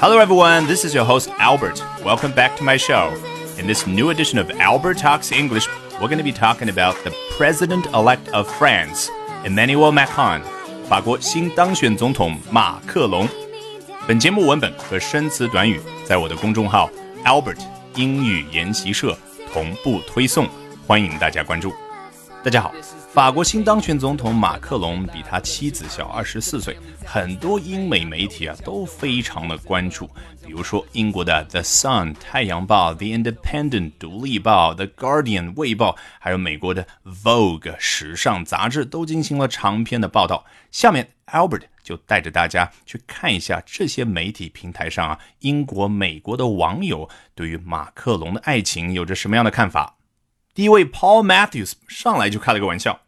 Hello, everyone. This is your host, Albert. Welcome back to my show. In this new edition of Albert Talks English, we're going to be talking about the President elect of France, Emmanuel Macron. 法国新当选总统马克龙。本节目文本和生词短语在我的公众号 Albert 英语研习社同步推送，欢迎大家关注。 大家好。法国新当选总统马克龙比他妻子小二十四岁，很多英美媒体啊都非常的关注，比如说英国的 The Sun 太阳报、The Independent 独立报、The Guardian 卫报，还有美国的 Vogue 时尚杂志都进行了长篇的报道。下面 Albert 就带着大家去看一下这些媒体平台上啊，英国、美国的网友对于马克龙的爱情有着什么样的看法。第一位 Paul Matthews 上来就开了个玩笑。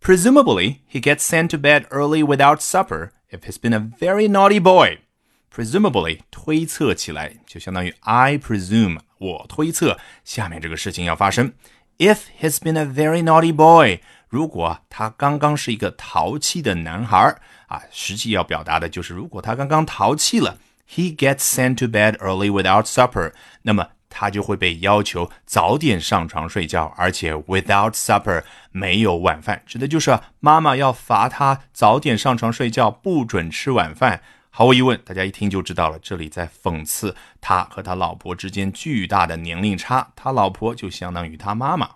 Presumably, he gets sent to bed early without supper if he's been a very naughty boy. Presumably，推测起来就相当于 I presume，我推测下面这个事情要发生。If he's been a very naughty boy，如果他刚刚是一个淘气的男孩啊，实际要表达的就是如果他刚刚淘气了，he gets sent to bed early without supper，那么 他就会被要求早点上床睡觉，而且 without supper 没有晚饭，指的就是妈妈要罚他早点上床睡觉，不准吃晚饭。毫无疑问，大家一听就知道了，这里在讽刺他和他老婆之间巨大的年龄差，他老婆就相当于他妈妈。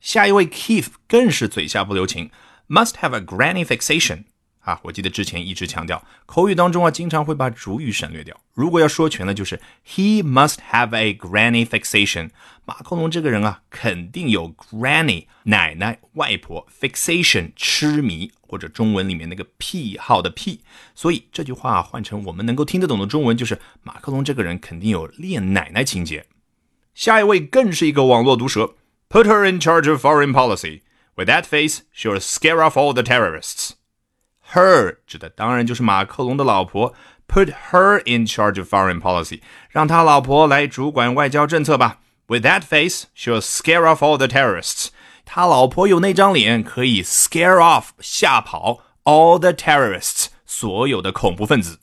下一位 Keith 更是嘴下不留情，must have a granny fixation。啊，我记得之前一直强调，口语当中啊，经常会把主语省略掉。如果要说全了，就是 He must have a granny fixation。马克龙这个人啊，肯定有 granny 奶奶、外婆 fixation 痴迷，或者中文里面那个癖好的癖。所以这句话换成我们能够听得懂的中文，就是马克龙这个人肯定有恋奶奶情节。下一位更是一个网络毒舌，Put her in charge of foreign policy. With that face, she'll scare off all the terrorists. Her 指的当然就是马克龙的老婆，Put her in charge of foreign policy，让他老婆来主管外交政策吧。With that face, she'll scare off all the terrorists。他老婆有那张脸，可以 scare off 吓跑 all the terrorists 所有的恐怖分子。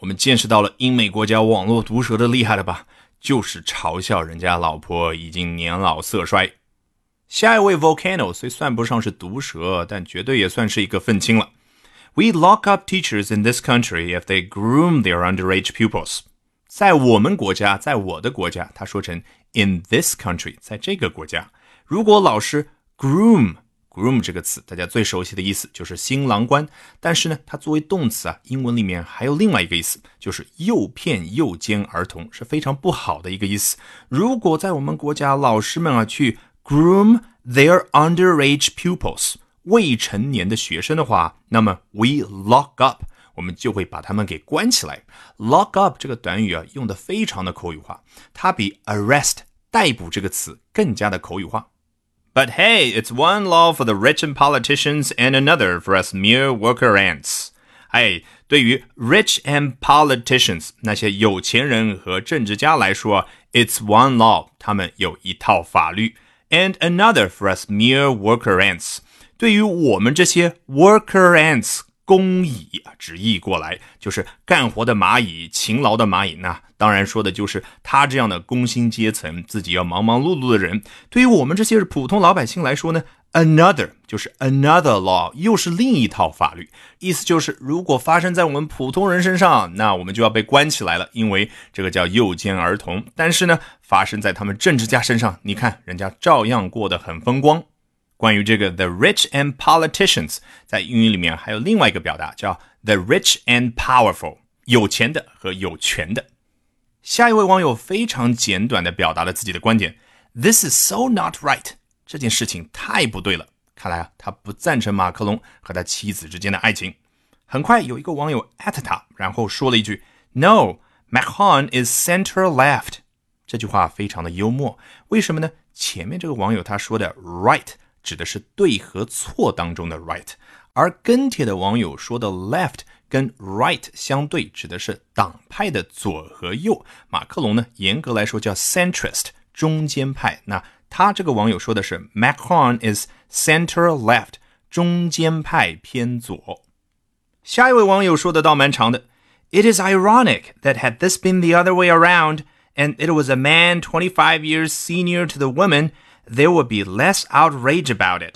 我们见识到了英美国家网络毒舌的厉害了吧？就是嘲笑人家老婆已经年老色衰。下一位 Volcano 虽算不上是毒舌，但绝对也算是一个愤青了。We lock up teachers in this country if they groom their underage pupils。在我们国家，在我的国家，他说成 in this country，在这个国家，如果老师 groom groom 这个词，大家最熟悉的意思就是新郎官。但是呢，它作为动词啊，英文里面还有另外一个意思，就是诱骗、诱奸儿童，是非常不好的一个意思。如果在我们国家，老师们啊去 groom their underage pupils。 未成年的学生的话，那么 we lock up，我们就会把他们给关起来。lock up 这个短语啊，用的非常的口语化，它比 arrest 逮捕这个词更加的口语化。But hey, it's one law for the rich and politicians and another for us mere worker ants。哎，对于 rich and politicians 那些有钱人和政治家来说，it's one law，他们有一套法律，and another for us mere worker ants。 对于我们这些 worker ants 工蚁啊，直译过来就是干活的蚂蚁、勤劳的蚂蚁。那当然说的就是他这样的工薪阶层，自己要忙忙碌碌的人。对于我们这些普通老百姓来说呢，another 就是 another law，又是另一套法律。意思就是，如果发生在我们普通人身上，那我们就要被关起来了，因为这个叫诱奸儿童。但是呢，发生在他们政治家身上，你看人家照样过得很风光。关于这个 the rich and politicians，在英语里面还有另外一个表达叫 the rich and powerful，有钱的和有权的。下一位网友非常简短的表达了自己的观点：This is so not right，这件事情太不对了。看来啊，他不赞成马克龙和他妻子之间的爱情。很快有一个网友艾特他，然后说了一句：No，Macron is center left。这句话非常的幽默，为什么呢？前面这个网友他说的 right。指的是对和错当中的 right，而跟帖的网友说的 left 跟 right 相对，指的是党派的左和右。马克龙呢，严格来说叫 centrist 中间派。那他这个网友说的是 Macron is center left 中间派偏左。 下一位网友说的倒蛮长的。It is ironic that had this been the other way around, and it was a man 25 years senior to the woman, there would be less outrage about it.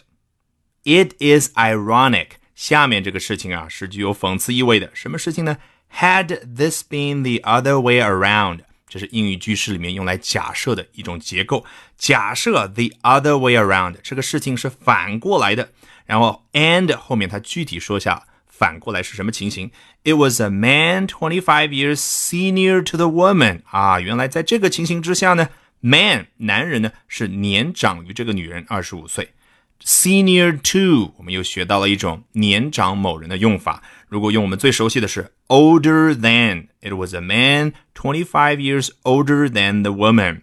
It is ironic. 下面这个事情啊是具有讽刺意味的。什么事情呢？Had this been the other way around，这是英语句式里面用来假设的一种结构。假设 the other way around，这个事情是反过来的。然后 and 后面它具体说下反过来是什么情形？It was a man twenty five years senior to the woman 啊，原来在这个情形之下呢 ，man 男人呢是年长于这个女人二十五岁。Senior to 我们又学到了一种年长某人的用法。如果用我们最熟悉的是 older than，It was a man twenty five years older than the woman。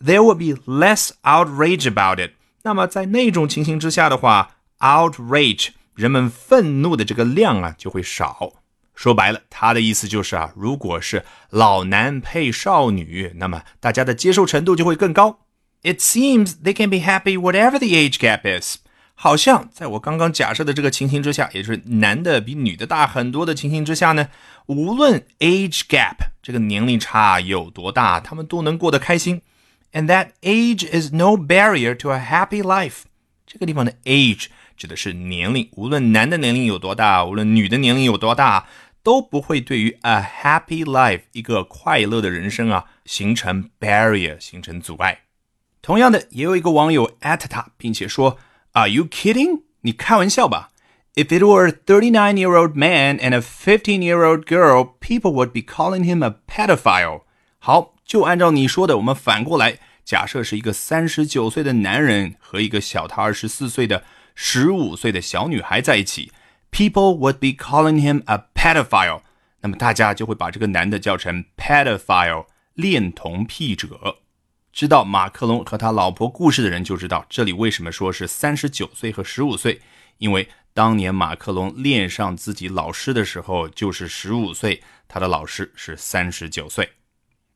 There would be less outrage about it。那么在那种情形之下的话，outrage 人们愤怒的这个量啊就会少。说白了，他的意思就是啊，如果是老男配少女，那么大家的接受程度就会更高。It seems they can be happy whatever the age gap is。好像在我刚刚假设的这个情形之下，也就是男的比女的大很多的情形之下呢，无论 age gap 这个年龄差有多大，他们都能过得开心。And that age is no barrier to a happy life。这个地方的 age 指的是年龄，无论男的年龄有多大，无论女的年龄有多大，都不会对于 a happy life 一个快乐的人生啊形成 barrier，形成阻碍。同样的，也有一个网友 at 他，并且说：“Are you kidding？你开玩笑吧？If it were a 39-year-old man and a 15-year-old girl, people would be calling him a pedophile。”好，就按照你说的，我们反过来假设是一个三十九岁的男人和一个小他二十四岁的。十五岁的小女孩在一起 ，people would be calling him a pedophile。那么大家就会把这个男的叫成 pedophile，恋童癖者。知道马克龙和他老婆故事的人就知道，这里为什么说是三十九岁和十五岁？因为当年马克龙恋上自己老师的时候就是十五岁，他的老师是三十九岁。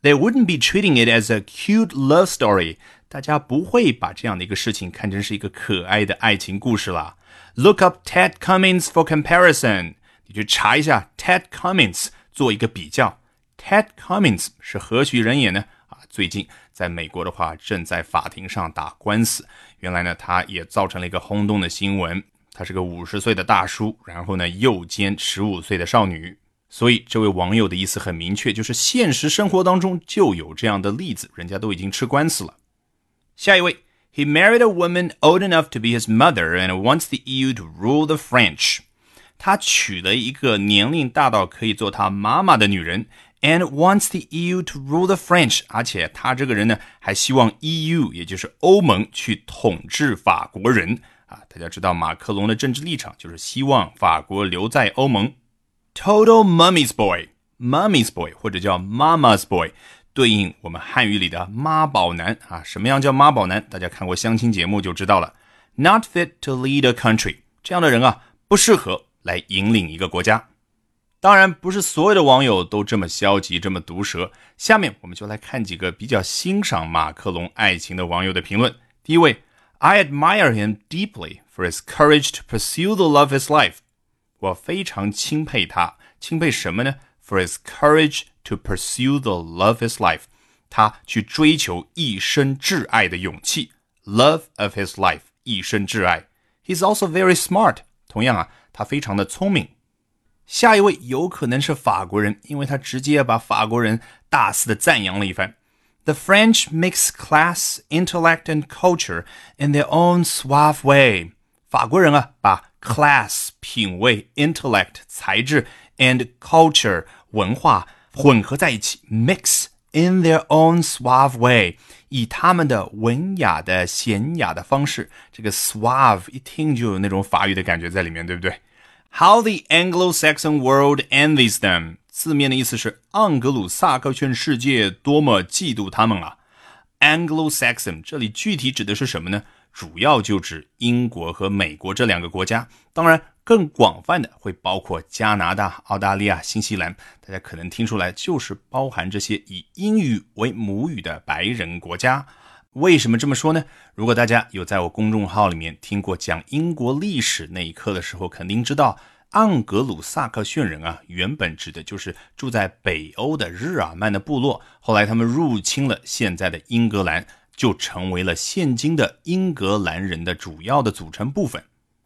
They wouldn't be treating it as a cute love story。大家不会把这样的一个事情看成是一个可爱的爱情故事了。Look up Ted Cummings for comparison。你去查一下 Ted Cummings，做一个比较。Ted Cummings 是何许人也呢？啊，最近在美国的话，正在法庭上打官司。原来呢，他也造成了一个轰动的新闻。他是个五十岁的大叔，然后呢，诱奸十五岁的少女。所以，这位网友的意思很明确，就是现实生活当中就有这样的例子，人家都已经吃官司了。下一位 ，He married a woman old enough to be his mother and wants the EU to rule the French。他娶了一个年龄大到可以做他妈妈的女人，and wants the EU to rule the French。而且他这个人呢，还希望 EU，也就是欧盟去统治法国人啊。大家知道马克龙的政治立场就是希望法国留在欧盟。Total mummy's boy，mummy's boy 或者叫 mama's boy， 对应我们汉语里的妈宝男啊。什么样叫妈宝男？大家看过相亲节目就知道了。Not fit to lead a country，这样的人啊，不适合来引领一个国家。当然，不是所有的网友都这么消极，这么毒舌。下面我们就来看几个比较欣赏马克龙爱情的网友的评论。第一位，I admire him deeply for his courage to pursue the love of his life。我非常钦佩他，钦佩什么呢？For his courage to pursue the love his life，他去追求一生挚爱的勇气。Love of his life，一生挚爱。He's also very smart，同样啊，他非常的聪明。下一位有可能是法国人，因为他直接把法国人大肆的赞扬了一番。The French mix class, intellect, and culture in their own suave way。法国人啊，把 class 品味，intellect 才智，and culture 文化 混合在一起，mix in their own suave way，以他们的文雅的、娴雅的方式。这个 suave 一听就有那种法语的感觉在里面，对不对？How the Anglo-Saxon world envies them，字面的意思是盎格鲁撒克逊世界多么嫉妒他们啊。Anglo-Saxon 这里具体指的是什么呢？主要就指英国和美国这两个国家，当然更广泛的会包括加拿大、澳大利亚、新西兰。大家可能听出来，就是包含这些以英语为母语的白人国家。为什么这么说呢？如果大家有在我公众号里面听过讲英国历史那一课的时候，肯定知道盎格鲁撒克逊人啊，原本指的就是住在北欧的日耳曼的部落，后来他们入侵了现在的英格兰，就成为了现今的英格兰人的主要的组成部分。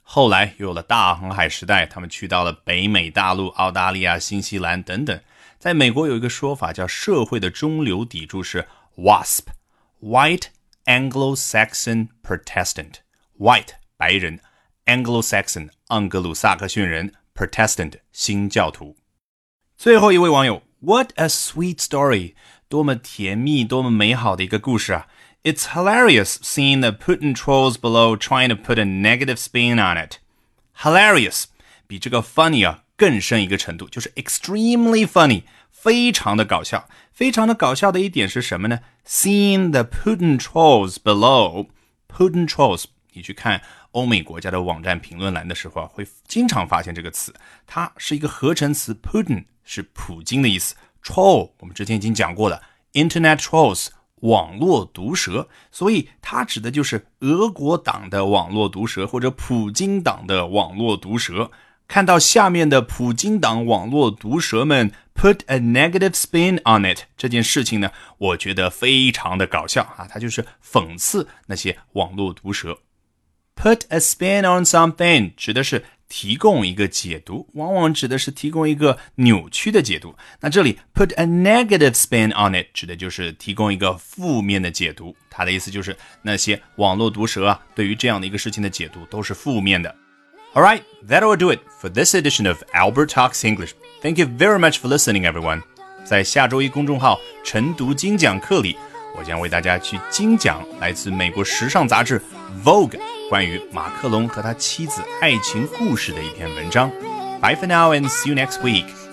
后来又有了大航海时代，他们去到了北美大陆、澳大利亚、新西兰等等。在美国有一个说法叫社会的中流砥柱是 WASP，White Anglo-Saxon Protestant，White 白人。Anglo-Saxon 盎格鲁撒克逊人，Protestant 新教徒。最后一位网友，What a sweet story！多么甜蜜、多么美好的一个故事啊 ！It's hilarious seeing the Putin trolls below trying to put a negative spin on it. Hilarious 比这个 funny 啊更深一个程度，就是 extremely funny，非常的搞笑。非常的搞笑的一点是什么呢？Seeing the Putin trolls below，Putin trolls，你去看。欧美国家的网站评论栏的时候啊，会经常发现这个词，它是一个合成词，Putin 是普京的意思，troll 我们之前已经讲过了，Internet trolls 网络毒蛇，所以它指的就是俄国党的网络毒蛇或者普京党的网络毒蛇。看到下面的普京党网络毒蛇们 put a negative spin on it 这件事情呢，我觉得非常的搞笑啊，它就是讽刺那些网络毒蛇。Put a spin on something 指的是提供一个解读，往往指的是提供一个扭曲的解读。那这里 put a negative spin on it 指的就是提供一个负面的解读。它的意思就是那些网络毒蛇啊，对于这样的一个事情的解读都是负面的。All right, that will do it for this edition of Albert Talks English. Thank you very much for listening, everyone. 在下周一公众号晨读精讲课里，我将为大家去精讲来自美国时尚杂志 Vogue。 关于马克龙和他妻子爱情故事的一篇文章。Bye for now and see you next week.